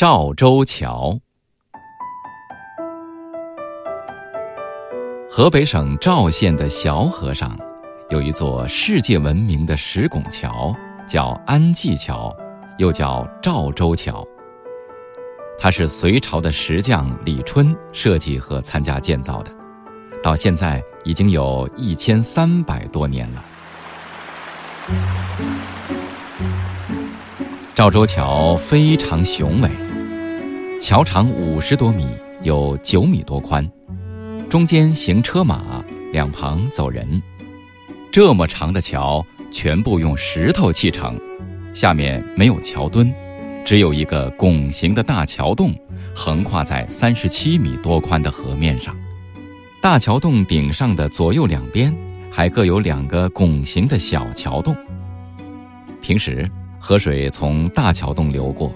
赵州桥。河北省赵县的小河上，有一座世界闻名的石拱桥，叫安济桥，又叫赵州桥。它是隋朝的石匠李春设计和参加建造的，到现在已经有一千三百多年了。赵州桥非常雄伟，桥长五十多米，有九米多宽，中间行车马，两旁走人。这么长的桥全部用石头砌成，下面没有桥墩。只有一个拱形的大桥洞，横跨在三十七米多宽的河面上。大桥洞顶上的左右两边，还各有两个拱形的小桥洞。平时河水从大桥洞流过，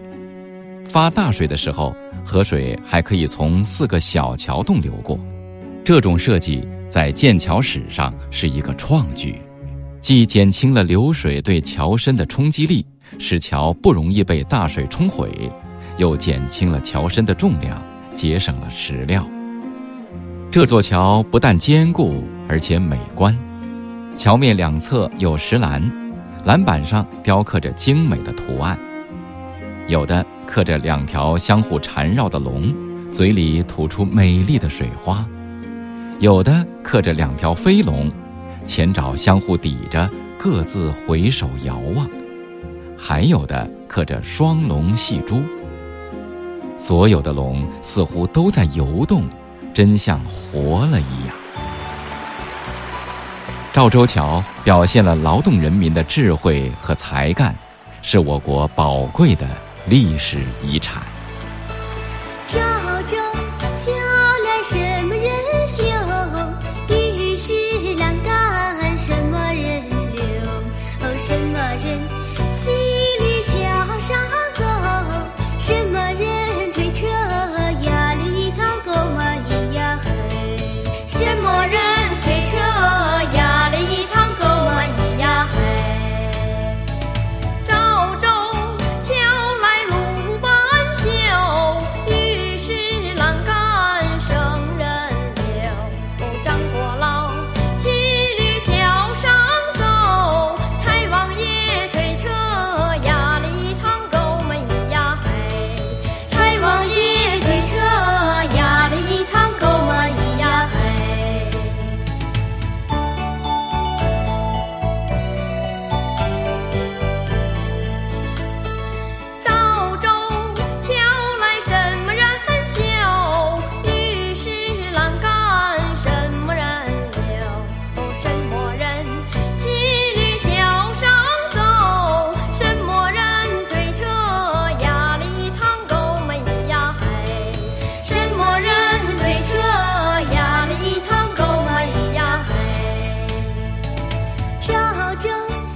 发大水的时候，河水还可以从四个小桥洞流过。这种设计在建桥史上是一个创举，既减轻了流水对桥身的冲击力。使桥不容易被大水冲毁，又减轻了桥身的重量，节省了石料。这座桥不但坚固，而且美观。桥面两侧有石栏，栏板上雕刻着精美的图案，有的刻着两条相互缠绕的龙，嘴里吐出美丽的水花；有的刻着两条飞龙，前爪相互抵着，各自回首遥望。还有的刻着双龙戏珠，所有的龙似乎都在游动，真像活了一样。赵州桥表现了劳动人民的智慧和才干，是我国宝贵的历史遗产。赵州桥来什么人？着